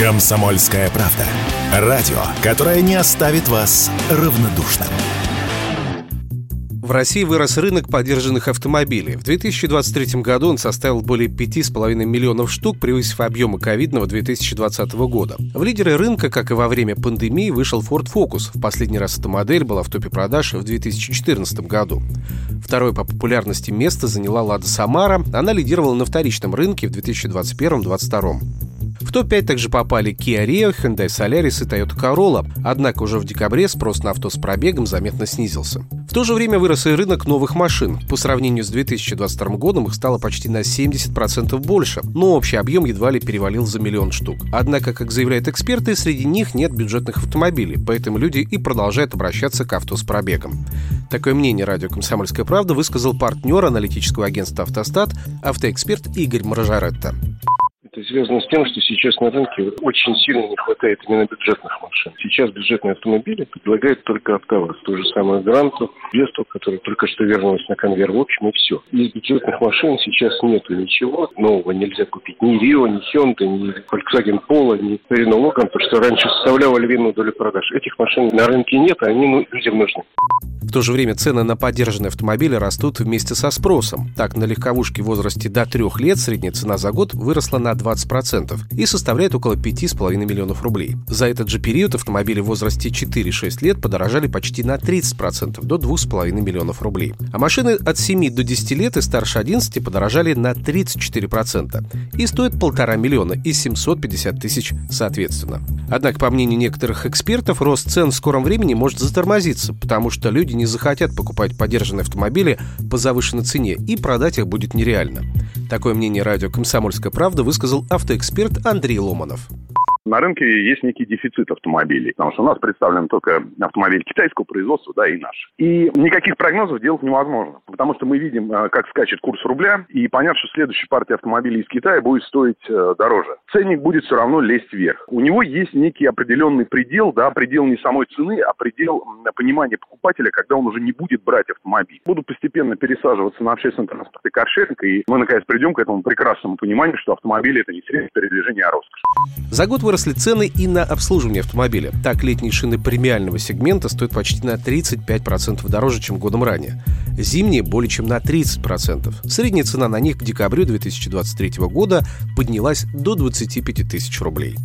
Комсомольская правда. Радио, которое не оставит вас равнодушным. В России вырос рынок подержанных автомобилей. В 2023 году он составил более 5,5 миллионов штук, превысив объемы ковидного 2020 года. В лидеры рынка, как и во время пандемии, вышел Ford Focus. В последний раз эта модель была в топе продаж в 2014 году. Второе по популярности место заняла Lada Samara. Она лидировала на вторичном рынке в 2021-2022. В топ-5 также попали Kia Rio, Hyundai Solaris и Toyota Corolla, однако уже в декабре спрос на авто с пробегом заметно снизился. В то же время вырос и рынок новых машин. По сравнению с 2022 годом их стало почти на 70% больше, но общий объем едва ли перевалил за миллион штук. Однако, как заявляют эксперты, среди них нет бюджетных автомобилей, поэтому люди и продолжают обращаться к авто с пробегом. Такое мнение радио «Комсомольская правда» высказал партнер аналитического агентства «Автостат» автоэксперт Игорь Морожаретто. Связано с тем, что сейчас на рынке очень сильно не хватает именно бюджетных машин. Сейчас бюджетные автомобили предлагают только АвтоВАЗ. Ту же самую Гранту, Весту, которая только что вернулась на конвейер. В общем, и все. Из бюджетных машин сейчас нету ничего нового. Нельзя купить ни Рио, ни Hyundai, ни Volkswagen Polo, ни Renault Logan, потому что раньше составляла львиную долю продаж. Этих машин на рынке нет, а они ну, людям нужны. В то же время цены на поддержанные автомобили растут вместе со спросом. Так, на легковушке в возрасте до трех лет средняя цена за год выросла на 20% и составляет около 5,5 миллионов рублей. За этот же период автомобили в возрасте 4-6 лет подорожали почти на 30% до 2,5 миллионов рублей. А машины от 7 до 10 лет и старше 11 подорожали на 34% и стоят полтора миллиона и 750 тысяч соответственно. Однако, по мнению некоторых экспертов, рост цен в скором времени может затормозиться, потому что люди не захотят покупать подержанные автомобили по завышенной цене и продать их будет нереально. Такое мнение радио «Комсомольская правда» высказал автоэксперт Андрей Ломанов. На рынке есть некий дефицит автомобилей, потому что у нас представлен только автомобиль китайского производства, да, и наш. И никаких прогнозов делать невозможно, потому что мы видим, э, как скачет курс рубля, и понятно, что следующая партия автомобилей из Китая будет стоить э, дороже. Ценник будет все равно лезть вверх. У него есть некий определенный предел, да, предел не самой цены, а предел понимания покупателя, когда он уже не будет брать автомобиль. Будут постепенно пересаживаться на общественный транспорт и каршеринг, и мы, наконец, придем к этому прекрасному пониманию, что автомобиль – это не средство передвижения, а роскошь. За год выросли цены и на обслуживание автомобиля. Так, летние шины премиального сегмента стоят почти на 35% дороже, чем годом ранее. Зимние более чем на 30%. Средняя цена на них к декабрю 2023 года поднялась до 25 тысяч рублей.